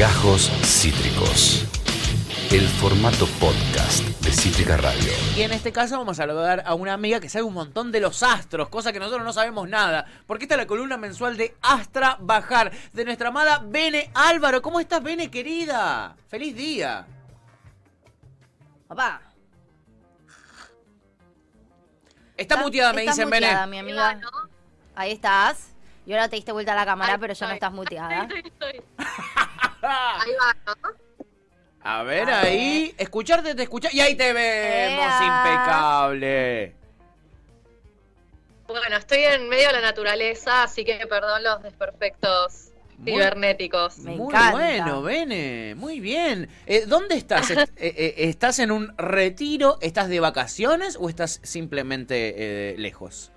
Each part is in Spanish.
Gajos Cítricos. El formato podcast de Cítrica Radio. Y en este caso vamos a saludar a una amiga que sabe un montón de los astros, cosa que nosotros no sabemos nada. Porque esta es la columna mensual de Astra Bajar, de nuestra amada Bene Álvaro. ¿Cómo estás, Bene, querida? ¡Feliz día! Papá. Está muteada, me estás dicen, muteada, Bene. mi amiga. Ahí estás. Y ahora te diste vuelta a la cámara, Ahí pero ya no estás muteada. Estoy, estoy. Ahí va, ¿no? A ver, A ahí. Escucharte, te escucha. Y ahí te vemos, Ea. impecable. Bueno, estoy en medio de la naturaleza, así que perdón los desperfectos Muy- cibernéticos. Me Muy encanta. bueno, Bene, muy bien. Eh, ¿Dónde estás? Est- eh, eh, ¿Estás en un retiro? ¿Estás de vacaciones o estás simplemente eh, lejos?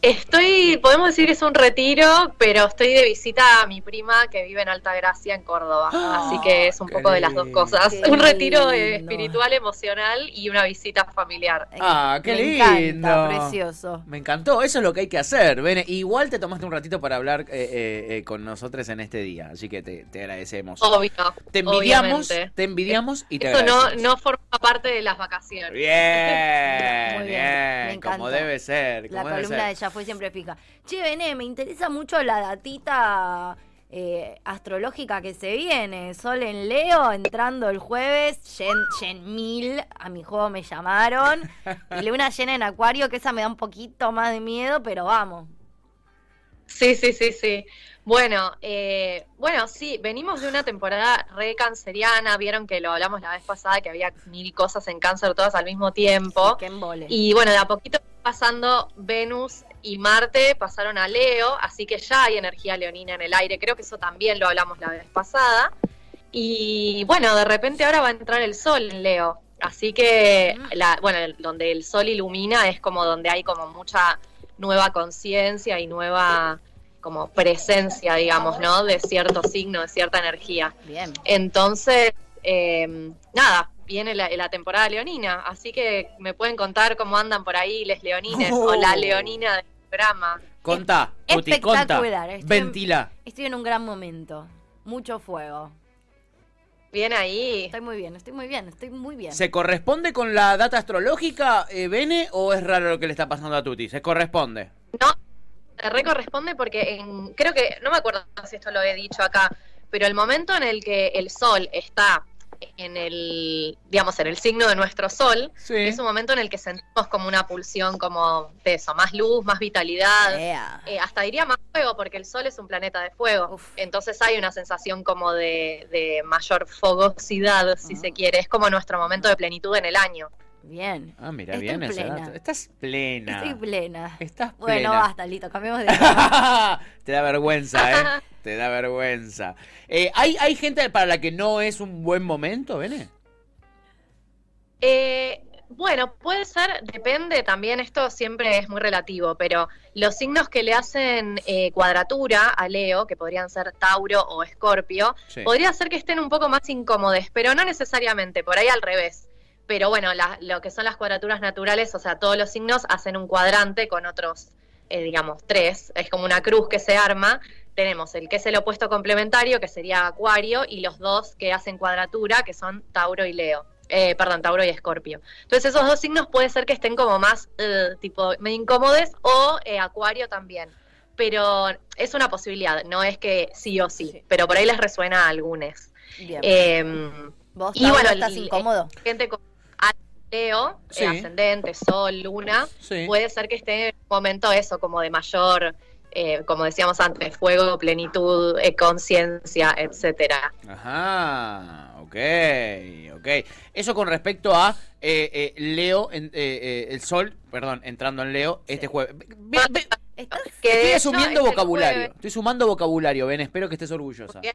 Estoy, podemos decir que es un retiro, pero estoy de visita a mi prima que vive en Altagracia, en Córdoba. Ah, Así que es un poco de las dos cosas. Un retiro eh, lindo. espiritual, emocional y una visita familiar. Ah, qué Me lindo. encanta, precioso. Me encantó, eso es lo que hay que hacer. Bene, igual te tomaste un ratito para hablar eh, eh, eh, con nosotros en este día, así que te, te agradecemos. Obvio. te envidiamos, obviamente. te envidiamos y te Eso no, agradecemos. no forma parte de las vacaciones. Bien, Muy bien, bien, me encanta. como debe ser. La debe columna ser. de Fue siempre fija. Che, Bené, me interesa mucho la datita eh, astrológica que se viene. Sol en Leo, entrando el jueves. Gen, Gen 1000, a mi juego me llamaron. Y Luna llena en Acuario, que esa me da un poquito más de miedo, pero vamos. Sí, sí, sí, sí. Bueno, eh, bueno, sí, venimos de una temporada re canceriana, vieron que lo hablamos la vez pasada, que había mil cosas en cáncer todas al mismo tiempo. Que embole. Y bueno, de a poquito pasando Venus y Marte pasaron a Leo, así que ya hay energía leonina en el aire, creo que eso también lo hablamos la vez pasada. Y bueno, de repente ahora va a entrar el Sol en Leo, así que, Mm. la, bueno, donde el Sol ilumina es como donde hay como mucha nueva conciencia y nueva como presencia, digamos, ¿no? De cierto signo, de cierta energía. Bien. Entonces, eh, nada, viene la, la temporada leonina, así que me pueden contar cómo andan por ahí les leonines o la leonina del programa. Contá, Tuti, conta. Espectacular, en- Ventila. Estoy en un gran momento. Mucho fuego. Viene ahí. Estoy muy bien, estoy muy bien, estoy muy bien. ¿Se corresponde con la data astrológica, eh, Bene, o es raro lo que le está pasando a Tuti? ¿Se corresponde? No, te recorresponde porque en- creo que, no me acuerdo si esto lo he dicho acá, pero el momento en el que el sol está en el, digamos, en el signo de nuestro sol, Sí. es un momento en el que sentimos como una pulsión como de eso, más luz, más vitalidad. Eh, hasta diría más fuego, porque el Sol es un planeta de fuego. Uf. Entonces hay una sensación como de, de mayor fogosidad, si Ah. se quiere. Es como nuestro momento de plenitud en el año. Bien. Ah, mira, Estoy bien plena. Estás plena. Estoy plena. Estás Bueno, plena. basta, listo, cambiemos de tema. Te da vergüenza, ¿eh? Te da vergüenza. Eh, ¿hay, ¿Hay gente para la que no es un buen momento, Bene? Eh, bueno, puede ser, depende también, esto siempre es muy relativo, pero los signos que le hacen eh, cuadratura a Leo, que podrían ser Tauro o Escorpio, Sí. podría ser que estén un poco más incómodos, pero no necesariamente, por ahí al revés. Pero bueno, la- lo que son las cuadraturas naturales, o sea, todos los signos hacen un cuadrante con otros, eh, digamos, tres. Es como una cruz que se arma. Tenemos el que es el opuesto complementario, que sería Acuario, y los dos que hacen cuadratura, que son Tauro y Leo. Eh, perdón, Tauro y Escorpio. Entonces esos dos signos puede ser que estén como más, eh, tipo, medio incómodos, o eh, Acuario también. Pero es una posibilidad, no es que sí o sí, Sí. pero por ahí les resuena a algunos. Bien. Eh, ¿Vos, y bueno, estás el- incómodo? gente con Leo, Sí. eh, ascendente, Sol, Luna, Sí. puede ser que esté en un momento eso, como de mayor, eh, como decíamos antes, fuego, plenitud, eh, conciencia, etcétera. Ajá, ok, ok. Eso con respecto a eh, eh, Leo, en- eh, eh, el sol, perdón, entrando en Leo este jueves. Ve- ve- ¿Estás? Que de estoy asumiendo es el vocabulario, jueves. estoy sumando vocabulario, Ben, espero que estés orgullosa. Bien.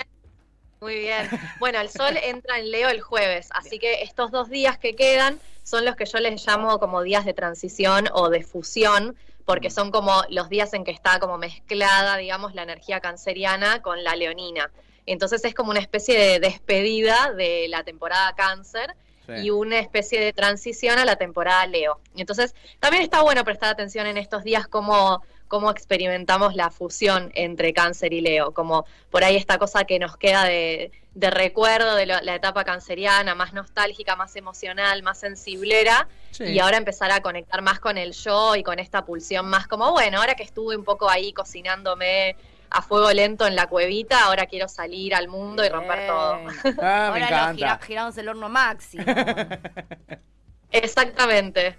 Muy bien. Bueno, el sol entra en Leo el jueves, así que estos dos días que quedan son los que yo les llamo como días de transición o de fusión, porque son como los días en que está como mezclada, digamos, la energía canceriana con la leonina. Entonces es como una especie de despedida de la temporada cáncer Sí. y una especie de transición a la temporada Leo. Entonces, también está bueno prestar atención en estos días cómo, cómo experimentamos la fusión entre cáncer y Leo, como por ahí esta cosa que nos queda de, de recuerdo de lo- la etapa canceriana, más nostálgica, más emocional, más sensiblera, Sí. y ahora empezar a conectar más con el yo y con esta pulsión más como, bueno, ahora que estuve un poco ahí cocinándome a fuego lento en la cuevita, ahora quiero salir al mundo y romper todo. Ah, me Ahora encanta. gira- giramos el horno máximo. Exactamente.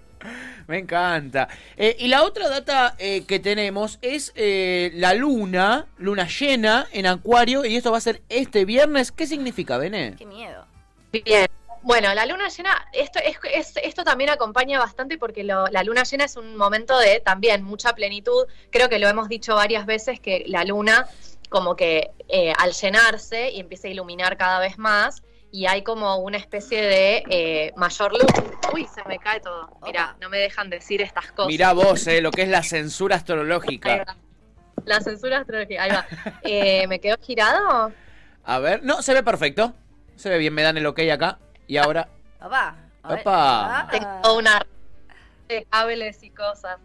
Me encanta. Eh, y la otra data eh, que tenemos es eh, la luna, luna llena en Acuario, y esto va a ser este viernes. ¿Qué significa, Bene? Qué miedo. Bien. Bueno, la luna llena, esto, es, es- esto también acompaña bastante porque lo- la luna llena es un momento de también mucha plenitud. Creo que lo hemos dicho varias veces que la luna como que eh, al llenarse y empieza a iluminar cada vez más y hay como una especie de eh, mayor luz. Uy, se me cae todo. Mira, no me dejan decir estas cosas. Mirá vos, eh, lo que es la censura astrológica. La censura astrológica, ahí va. Eh, ¿Me quedó girado? A ver, no, se ve perfecto. Se ve bien, me dan el ok acá. Y ahora, Papá. a ver. Opa. Ah. Tengo una de cables y cosas.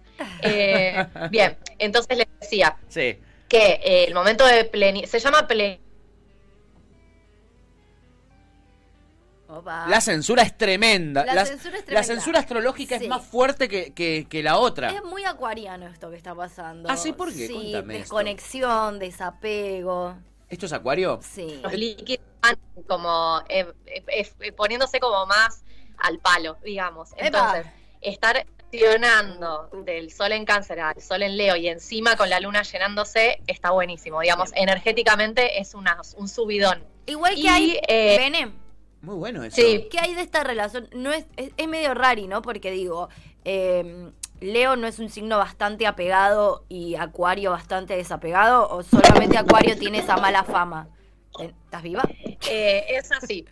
Eh, bien, entonces les decía sí. que eh, el momento de plenitud, se llama plenitud. Opa. La censura es tremenda. La La- censura es la censura astrológica Sí. es más fuerte que, que- que la otra. Es muy acuariano esto que está pasando. Ah, ¿sí? ¿Por qué? Sí, Contame esto. desconexión, desapego. ¿Esto es Acuario? Sí. Los líquidos van como eh, eh, eh, poniéndose como más al palo, digamos. Epa. Entonces, estar accionando del sol en cáncer al sol en Leo y encima con la luna llenándose está buenísimo. Digamos, energéticamente es una, un subidón. Igual que Y, hay. eh, Bene, Muy bueno eso. Sí. ¿qué hay de esta relación? No es, es, es medio rari, ¿no? Porque digo, eh, Leo no es un signo bastante apegado y Acuario bastante desapegado, o solamente Acuario tiene esa mala fama. ¿Estás viva? Eh, es así.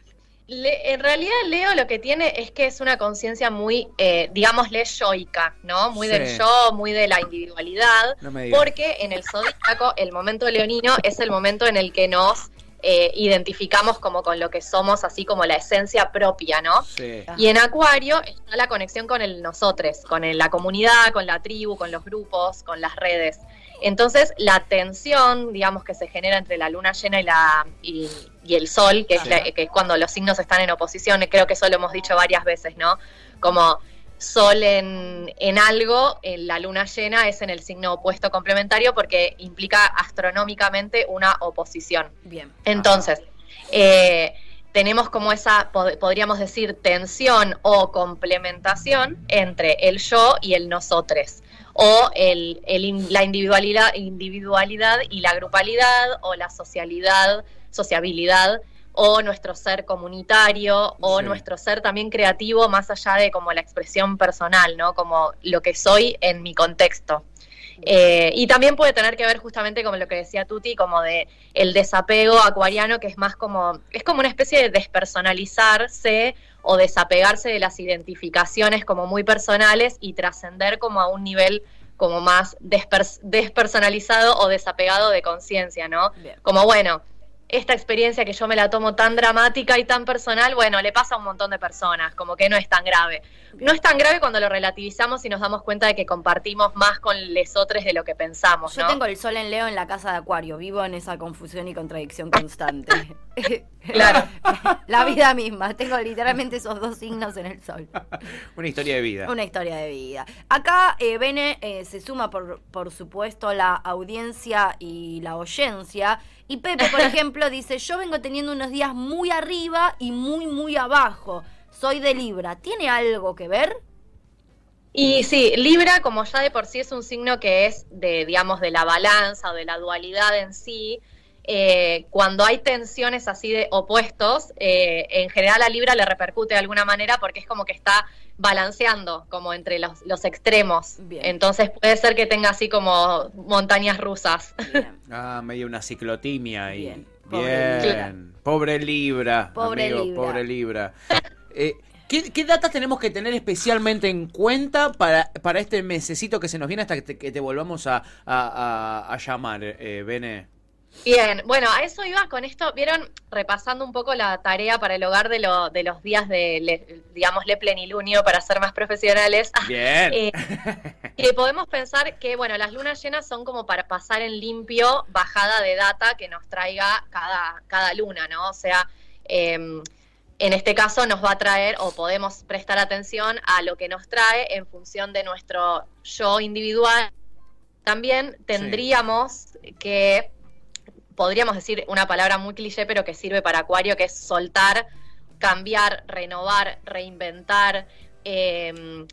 Le- en realidad Leo lo que tiene es que es una conciencia muy, eh, digámosle, yoica, ¿no? Muy Sí. del yo, muy de la individualidad, No me digas. porque en el zodíaco el momento leonino es el momento en el que nos eh, identificamos como con lo que somos, así como la esencia propia, ¿no? Sí. Y en Acuario está la conexión con el nosotros, con el- la comunidad, con la tribu, con los grupos, con las redes. Entonces, la tensión, digamos, que se genera entre la luna llena y, la, y, y el sol, que es, Sí. la- que es cuando los signos están en oposición, creo que eso lo hemos dicho varias veces, ¿no? Como sol en, en algo, en la luna llena es en el signo opuesto complementario porque implica astronómicamente una oposición. Bien. Entonces, eh, tenemos como esa, pod- podríamos decir, tensión o complementación entre el yo y el nosotros, o el, el la individualidad, individualidad y la grupalidad, o la socialidad, sociabilidad, o nuestro ser comunitario, o Sí. nuestro ser también creativo, más allá de como la expresión personal, ¿no? Como lo que soy en mi contexto. Eh, y también puede tener que ver justamente como lo que decía Tuti, como de el desapego acuariano, que es más como, es como una especie de despersonalizarse o desapegarse de las identificaciones como muy personales y trascender como a un nivel como más despers- despersonalizado o desapegado de conciencia, ¿no? Bien. Como bueno, esta experiencia que yo me la tomo tan dramática y tan personal, bueno, le pasa a un montón de personas, como que no es tan grave. No es tan grave cuando lo relativizamos y nos damos cuenta de que compartimos más con lesotres de lo que pensamos, Yo tengo el sol en Leo en la casa de Acuario. Vivo en esa confusión y contradicción constante. Claro. La vida misma. Tengo literalmente esos dos signos en el sol. Una historia de vida. Una historia de vida. Acá, eh, Bene, eh, se suma, por, por supuesto, la audiencia y la oyencia. Y Pepe, por ejemplo, dice, yo vengo teniendo unos días muy arriba y muy, muy abajo. Soy de Libra. ¿Tiene algo que ver? Y sí, Libra, como ya de por sí es un signo que es de, digamos, de la balanza o de la dualidad en sí, eh, cuando hay tensiones así de opuestos, eh, en general a Libra le repercute de alguna manera porque es como que está balanceando como entre los, los extremos. Bien. Entonces puede ser que tenga así como montañas rusas. Bien. Ah, medio una ciclotimia ahí. Bien. Bien. Pobre Pobre Libra. Libra. Pobre amigo, Libra. Pobre Libra. Eh, ¿qué, qué datas tenemos que tener especialmente en cuenta para, para este mesecito que se nos viene hasta que te, que te volvamos a, a- a- a llamar, eh, Bene? Bien, bueno, a eso iba con esto, vieron, repasando un poco la tarea para el hogar de, lo, de los días de, le- digamos, le plenilunio para ser más profesionales. Bien. Eh, que podemos pensar que, bueno, las lunas llenas son como para pasar en limpio bajada de data que nos traiga cada, cada luna, ¿no? O sea, eh, en este caso nos va a traer o podemos prestar atención a lo que nos trae en función de nuestro yo individual. También tendríamos que, podríamos decir una palabra muy cliché, pero que sirve para Acuario, que es soltar, cambiar, renovar, reinventar. eh,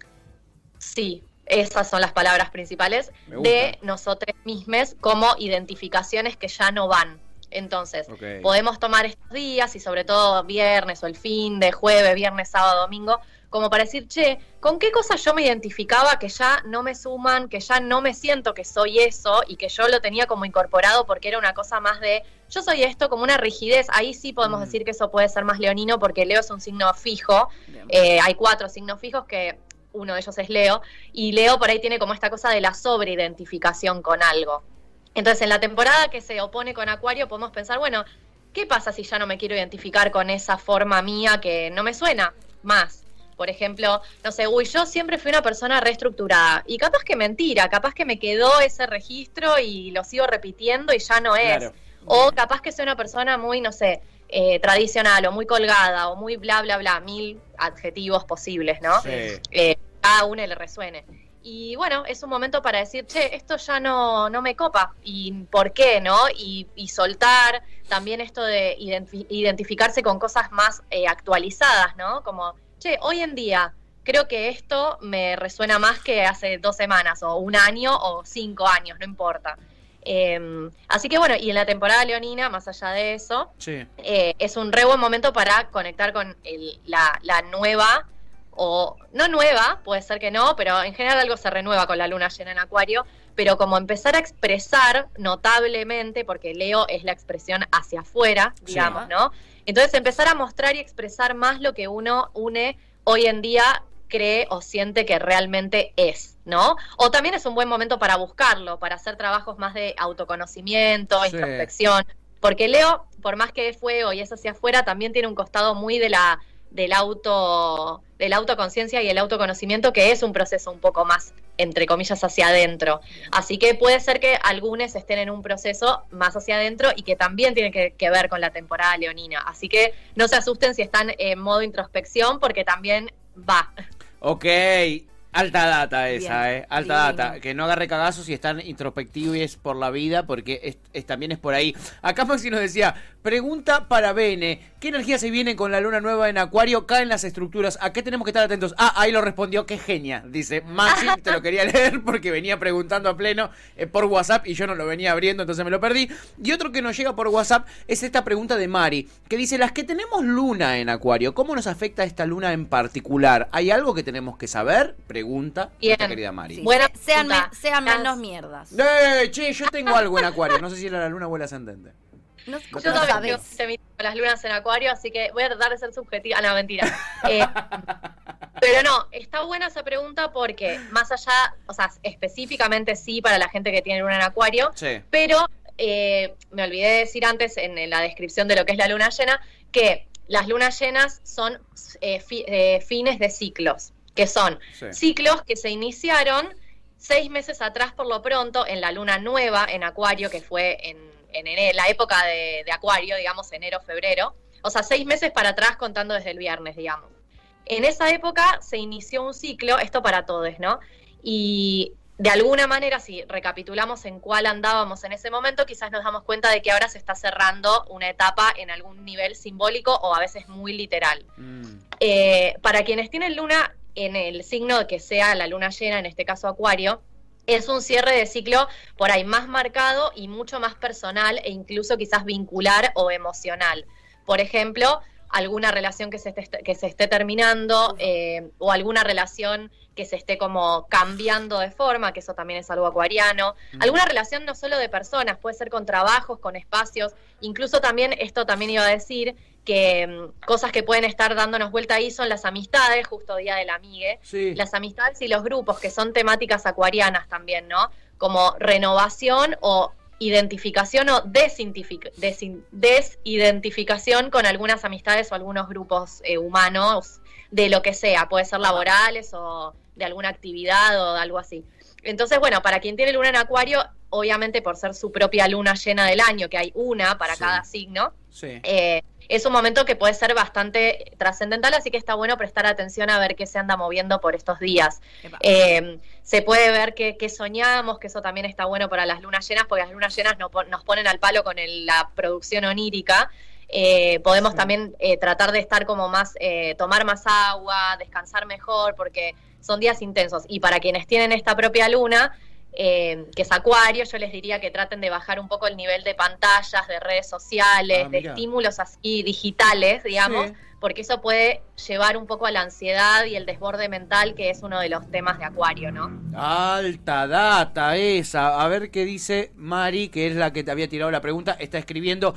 sí, esas son las palabras principales de nosotros mismos como identificaciones que ya no van. Entonces, podemos tomar estos días y sobre todo viernes o el fin de jueves, viernes, sábado, domingo, como para decir, che, ¿con qué cosas yo me identificaba que ya no me suman, que ya no me siento que soy eso y que yo lo tenía como incorporado porque era una cosa más de, yo soy esto como una rigidez? Ahí sí podemos Mm. decir que eso puede ser más leonino porque Leo es un signo fijo, eh, hay cuatro signos fijos que uno de ellos es Leo, y Leo por ahí tiene como esta cosa de la sobreidentificación con algo. Entonces, en la temporada que se opone con Acuario, podemos pensar, bueno, ¿qué pasa si ya no me quiero identificar con esa forma mía que no me suena más? Por ejemplo, no sé, uy, yo siempre fui una persona reestructurada. Y capaz que mentira, capaz que me quedó ese registro y lo sigo repitiendo y ya no es. Claro. O capaz que soy una persona muy, no sé, eh, tradicional o muy colgada o muy bla, bla, bla, mil adjetivos posibles, ¿no? Sí. Eh, cada uno le resuene. Y bueno, es un momento para decir, che, esto ya no, no me copa. ¿Y por qué, no? Y, y soltar también esto de identi- identificarse con cosas más eh, actualizadas, ¿no? Como, che, hoy en día creo que esto me resuena más que hace dos semanas o un año o cinco años, no importa. Eh, así que bueno, y en la temporada leonina, más allá de eso, Sí. eh, es un re buen momento para conectar con el- la, la nueva, o no nueva, puede ser que no, pero en general algo se renueva con la luna llena en Acuario, pero como empezar a expresar notablemente, porque Leo es la expresión hacia afuera, Sí. digamos, ¿no? Entonces empezar a mostrar y expresar más lo que uno une hoy en día cree o siente que realmente es, ¿no? O también es un buen momento para buscarlo, para hacer trabajos más de autoconocimiento, Sí. introspección, porque Leo, por más que es fuego y es hacia afuera, también tiene un costado muy de la del auto de la autoconciencia y el autoconocimiento que es un proceso un poco más entre comillas hacia adentro. Así que puede ser que algunos estén en un proceso más hacia adentro y que también tiene que, que ver con la temporada leonina. Así que no se asusten si están en modo introspección porque también va. Ok. Alta data esa, Bien, eh. Alta data. Que no agarre cagazos si están introspectivos por la vida, porque es, es- también es por ahí. Acá Maxi nos decía, pregunta para Bene, ¿qué energía se viene con la luna nueva en Acuario? Caen las estructuras, ¿a qué tenemos que estar atentos? Ah, ahí lo respondió, qué genia. Dice, Maxi, te lo quería leer porque venía preguntando a pleno eh, por WhatsApp y yo no lo venía abriendo, entonces me lo perdí. Y otro que nos llega por WhatsApp es esta pregunta de Mari, que dice, las que tenemos luna en Acuario, ¿cómo nos afecta esta luna en particular? ¿Hay algo que tenemos que saber? Pregunta Bien. nuestra querida Mari. Sí, Buena se- sean, me- sean Las- menos mierdas. ¡Eh, che, yo tengo algo en Acuario. No sé si era la luna o el ascendente. No, Yo no también tengo este las lunas en acuario, así que voy a tratar de ser subjetiva. Ah, no, mentira. Eh, pero no, está buena esa pregunta porque más allá, o sea, específicamente sí para la gente que tiene luna en acuario, Sí. pero eh, me olvidé de decir antes en, en la descripción de lo que es la luna llena, que las lunas llenas son eh, fi- eh, fines de ciclos, que son Sí. ciclos que se iniciaron seis meses atrás por lo pronto en la luna nueva en Acuario, que fue en, en ene- la época de, de Acuario, digamos, enero, febrero. O sea, seis meses para atrás contando desde el viernes, digamos. En esa época se inició un ciclo, esto para todos, ¿no? Y de alguna manera, si recapitulamos en cuál andábamos en ese momento, quizás nos damos cuenta de que ahora se está cerrando una etapa en algún nivel simbólico o a veces muy literal. Mm. Eh, para quienes tienen luna en el signo que sea la luna llena, en este caso Acuario, es un cierre de ciclo por ahí más marcado y mucho más personal e incluso quizás vincular o emocional. Por ejemplo, alguna relación que se esté, que se esté terminando eh, o alguna relación que se esté como cambiando de forma, que eso también es algo acuariano. Alguna relación no solo de personas, puede ser con trabajos, con espacios, incluso también, esto también iba a decir, que mm, cosas que pueden estar dándonos vuelta ahí son las amistades, justo Día del Amigue, Sí. las amistades y los grupos, que son temáticas acuarianas también, ¿no? Como renovación o identificación o desidentificación con algunas amistades o algunos grupos eh, humanos de lo que sea, puede ser laborales o de alguna actividad o de algo así. Entonces, bueno, para quien tiene luna en acuario, obviamente por ser su propia luna llena del año, que hay una para Sí. cada signo, Sí. eh, es un momento que puede ser bastante trascendental, así que está bueno prestar atención a ver qué se anda moviendo por estos días. Eh, se puede ver qué, qué soñamos, que eso también está bueno para las lunas llenas, porque las lunas llenas no nos ponen al palo con el- la producción onírica. Eh, podemos Sí. también eh, tratar de estar como más, eh, tomar más agua, descansar mejor, porque son días intensos. Y para quienes tienen esta propia luna, eh, que es Acuario, yo les diría que traten de bajar un poco el nivel de pantallas, de redes sociales, Ah, de estímulos así digitales, digamos, Sí. porque eso puede llevar un poco a la ansiedad y el desborde mental, que es uno de los temas de Acuario, ¿no? Alta data esa. A ver qué dice Mari, que es la que te había tirado la pregunta. Está escribiendo.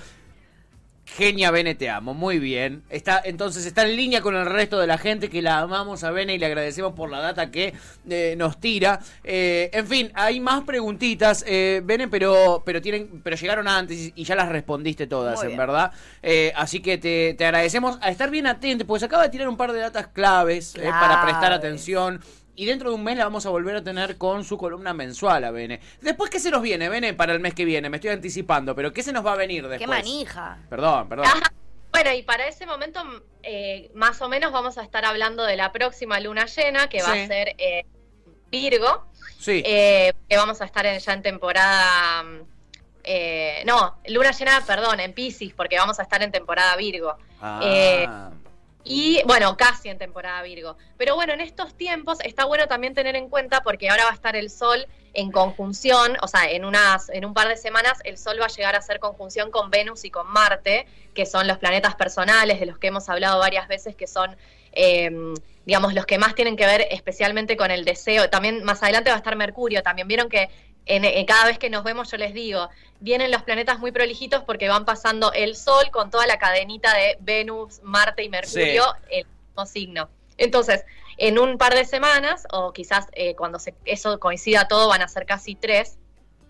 Genia Bene, te amo. Muy bien. Está, entonces está en línea con el resto de la gente que la amamos a Bene y le agradecemos por la data que eh, nos tira. Eh, en fin, hay más preguntitas, eh, Bene, pero, pero tienen, pero llegaron antes y ya las respondiste todas, en verdad. Eh, así que te, te agradecemos a estar bien atento, pues acaba de tirar un par de datas claves eh, para prestar atención. Y dentro de un mes la vamos a volver a tener con su columna mensual a Bene. Después, ¿qué se nos viene, Bene, para el mes que viene? Me estoy anticipando, pero ¿qué se nos va a venir después? Qué manija. Perdón, perdón. Ajá. Bueno, y para ese momento, eh, más o menos vamos a estar hablando de la próxima luna llena, que va Sí. a ser eh, Virgo, Sí. eh, que vamos a estar en- ya en temporada... eh, no, luna llena, perdón, en Pisces, porque vamos a estar en temporada Virgo. Ah, eh, Y bueno, casi en temporada Virgo. Pero bueno, en estos tiempos está bueno también tener en cuenta porque ahora va a estar el Sol en conjunción, o sea, en unas, en un par de semanas el Sol va a llegar a hacer conjunción con Venus y con Marte, que son los planetas personales de los que hemos hablado varias veces, que son eh, digamos los que más tienen que ver especialmente con el deseo. También más adelante va a estar Mercurio. También vieron que en, en cada vez que nos vemos yo les digo, vienen los planetas muy prolijitos porque van pasando el Sol con toda la cadenita de Venus, Marte y Mercurio, el mismo signo. Entonces, en un par de semanas, o quizás eh, cuando se- eso coincida todo, van a ser casi tres,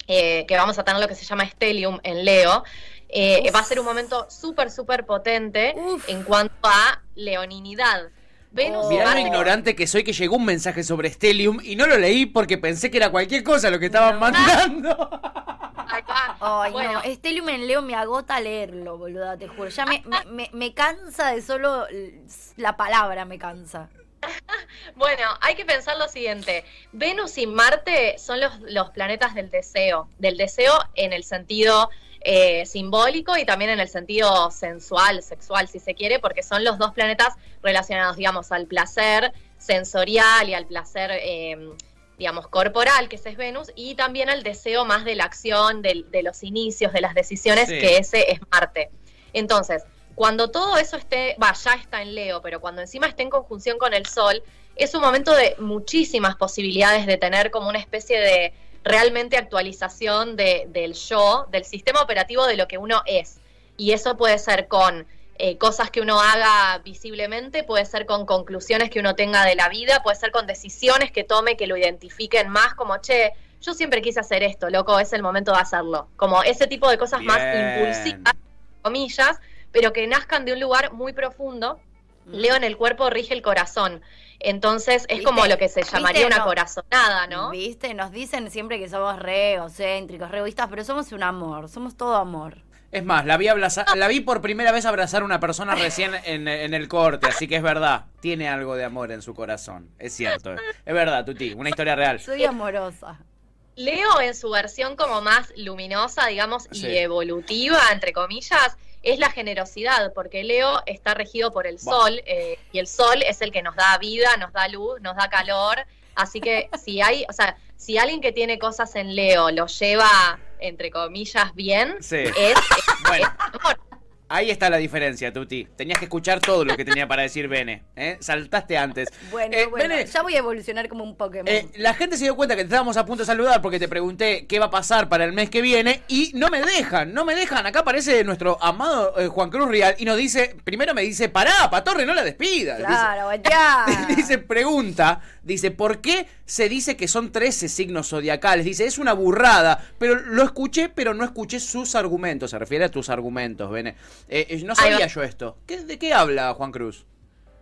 eh, que vamos a tener lo que se llama Stellium en Leo. Eh, va a ser un momento súper, súper potente Uf. en cuanto a leoninidad. Venus Oh. Mirá lo ignorante que soy que llegó un mensaje sobre Stellium y no lo leí porque pensé que era cualquier cosa lo que estaban No. mandando. Ay, Bueno, no, Stellium en Leo me agota leerlo, boluda, te juro. Ya me, me, me- me cansa de solo la palabra, me cansa. Bueno, hay que pensar lo siguiente. Venus y Marte son los, los planetas del deseo, del deseo en el sentido eh, simbólico y también en el sentido sensual, sexual, si se quiere, porque son los dos planetas relacionados, digamos, al placer sensorial y al placer, eh, digamos, corporal, que ese es Venus, y también al deseo más de la acción, de, los inicios, de las decisiones, Sí. que ese es Marte. Entonces, cuando todo eso esté, va, ya está en Leo, pero cuando encima esté en conjunción con el Sol, es un momento de muchísimas posibilidades de tener como una especie de realmente actualización de- del yo, del sistema operativo de lo que uno es. Y eso puede ser con eh, cosas que uno haga visiblemente, puede ser con conclusiones que uno tenga de la vida, puede ser con decisiones que tome que lo identifiquen más como, che, yo siempre quise hacer esto, loco, es el momento de hacerlo. Como ese tipo de cosas más impulsivas, comillas, pero que nazcan de un lugar muy profundo. Leo en el cuerpo rige el corazón. Entonces es ¿Viste? como lo que se llamaría ¿Viste? una No. corazonada, ¿no? ¿Viste? Nos dicen siempre que somos re egocéntricos, re egoístas, pero somos un amor, somos todo amor. Es más, la vi, abraza- la vi por primera vez abrazar a una persona recién en, en el corte, así que es verdad, tiene algo de amor en su corazón. Es cierto, es verdad, Tuti, una historia real. Soy amorosa. Leo en su versión como más luminosa, digamos, Sí. y evolutiva, entre comillas, es la generosidad, porque Leo está regido por el sol, eh, y el sol es el que nos da vida, nos da luz, nos da calor, así que si hay, o sea, si alguien que tiene cosas en Leo lo lleva, entre comillas, bien, Sí. es, es- Bueno. es amor. Ahí está la diferencia, Tuti. Tenías que escuchar todo lo que tenía para decir Bene. ¿eh? Saltaste antes. Bueno, Eh, bueno, Bene, ya voy a evolucionar como un Pokémon. eh, la gente se dio cuenta que te estábamos a punto de saludar porque te pregunté qué va a pasar para el mes que viene y no me dejan, no me dejan. Acá aparece nuestro amado eh, Juan Cruz Real y nos dice, primero me dice, pará, Patorre, no la despidas. Dice- claro, bateá. Dice, pregunta, Dice, ¿por qué se dice que son 13 signos zodiacales? Dice, es una burrada, pero lo escuché, pero no escuché sus argumentos. Se refiere a tus argumentos, Bene. Eh, eh, no sabía yo esto. ¿Qué- ¿De qué habla Juan Cruz?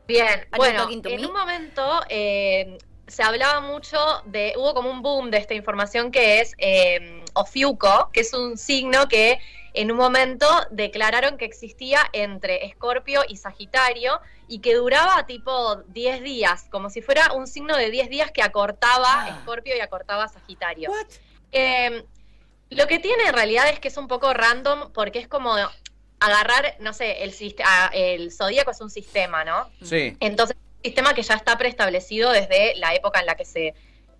Bien, bueno, en un momento eh, se hablaba mucho de, hubo como un boom de esta información que es eh, Ofiuco, que es un signo que en un momento declararon que existía entre Escorpio y Sagitario y que duraba tipo 10 días, como si fuera un signo de 10 días que acortaba Ah. Escorpio y acortaba Sagitario. Eh, lo que tiene en realidad es que es un poco random porque es como agarrar, no sé, el, ah, el zodíaco es un sistema, ¿no? Sí. Entonces, un sistema que ya está preestablecido desde la época en la que se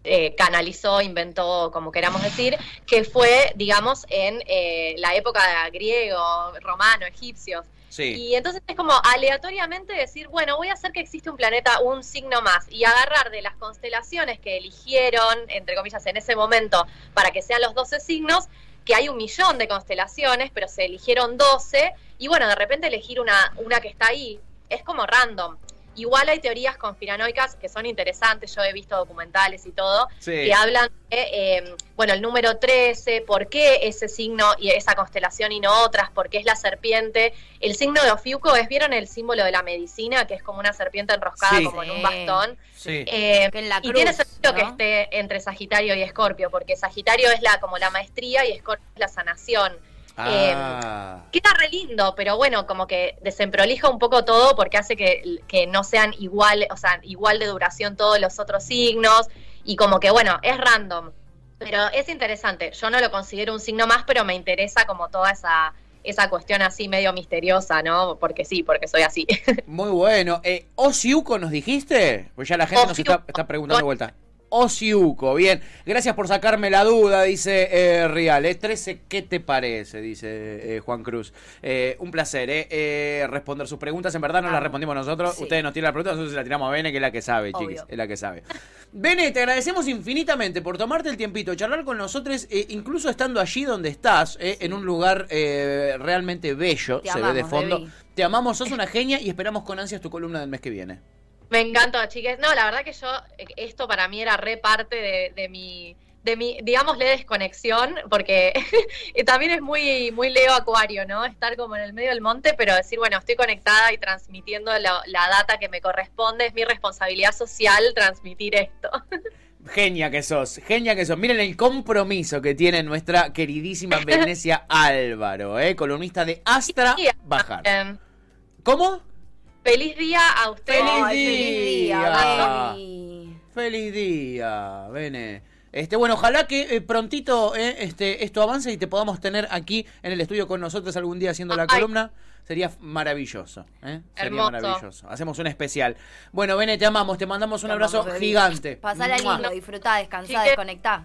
eh, canalizó, inventó, como queramos decir, que fue, digamos, en eh, la época griego, romano, egipcios. Y entonces es como aleatoriamente decir, bueno, voy a hacer que existe un planeta, un signo más, y agarrar de las constelaciones que eligieron, entre comillas, en ese momento, para que sean los 12 signos, que hay un millón de constelaciones, pero se eligieron 12, y bueno, de repente elegir una, una que está ahí, es como random. Igual hay teorías conspiranoicas que son interesantes, yo he visto documentales y todo, Sí. que hablan de, eh, bueno, el número 13, por qué ese signo y esa constelación y no otras, por qué es la serpiente. El signo de Ofiuco es, ¿vieron el símbolo de la medicina? Que es como una serpiente enroscada Sí. como en un bastón. Sí. Eh, Que en la y tiene cruz, sentido que esté entre Sagitario y Escorpio, porque Sagitario es la como la maestría y Escorpio es la sanación. Ah. Queda re lindo, pero bueno, como que desemprolija un poco todo porque hace que, que no sean igual, o sea, igual de duración todos los otros signos y como que bueno, es random, pero es interesante. Yo no lo considero un signo más, pero me interesa como toda esa esa cuestión así medio misteriosa, ¿no? Porque sí, porque soy así. Muy bueno. Eh, ¿Osiuco nos dijiste? Pues ya la gente nos está preguntando de vuelta. Osiuco, bien. Gracias por sacarme la duda, dice eh, Rial. Eh, 13, ¿qué te parece? Dice eh, Juan Cruz. Eh, un placer, eh, eh, responder sus preguntas. En verdad no las Vamos. respondimos nosotros. Sí. Ustedes nos tiran la pregunta, nosotros se la tiramos a Bene, que es la que sabe, Obvio. chiquis. Es la que sabe. Bene, te agradecemos infinitamente por tomarte el tiempito, charlar con nosotros, eh, incluso estando allí donde estás, eh, en un lugar eh, realmente bello, Te se ve de fondo. Te amamos, sos una genia y esperamos con ansias tu columna del mes que viene. Me encantó, chiques. No, la verdad que yo, eh, esto para mí era re parte de, de mi, de mi, digámosle, desconexión, porque también es muy, muy Leo Acuario, ¿no? Estar como en el medio del monte, pero decir, bueno, estoy conectada y transmitiendo la, la data que me corresponde, es mi responsabilidad social transmitir esto. Genia que sos, genia que sos. Miren el compromiso que tiene nuestra queridísima Venecia Álvaro, ¿eh? columnista de Astra Bajar. ¿Cómo? Feliz día a ustedes. Feliz Ay, feliz día. día. Feliz día, Bene. Este, bueno, ojalá que eh, prontito eh, este, esto avance y te podamos tener aquí en el estudio con nosotros algún día haciendo la Ay. columna. Sería maravilloso. ¿eh? Sería Hermoso. maravilloso. Hacemos un especial. Bueno, Bene, te amamos. Te mandamos un Te abrazo amamos, gigante. Pasala lindo, disfrutá, descansá, desconectá.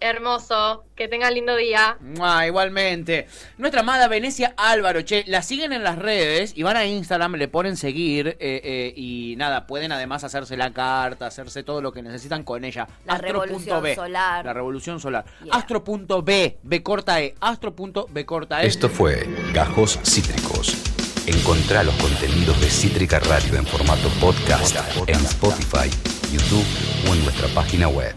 Hermoso, que tengan lindo día. Mua, igualmente. Nuestra amada Venecia Álvaro, che, la siguen en las redes y van a Instagram, le ponen seguir eh, eh, y nada, pueden además hacerse la carta, hacerse todo lo que necesitan con ella. La revolución solar. La revolución solar. Yeah. Astro.b, B corta E, Astro.b corta E. Esto fue Gajos Cítricos. Encontrá los contenidos de Cítrica Radio en formato podcast en Spotify, YouTube o en nuestra página web.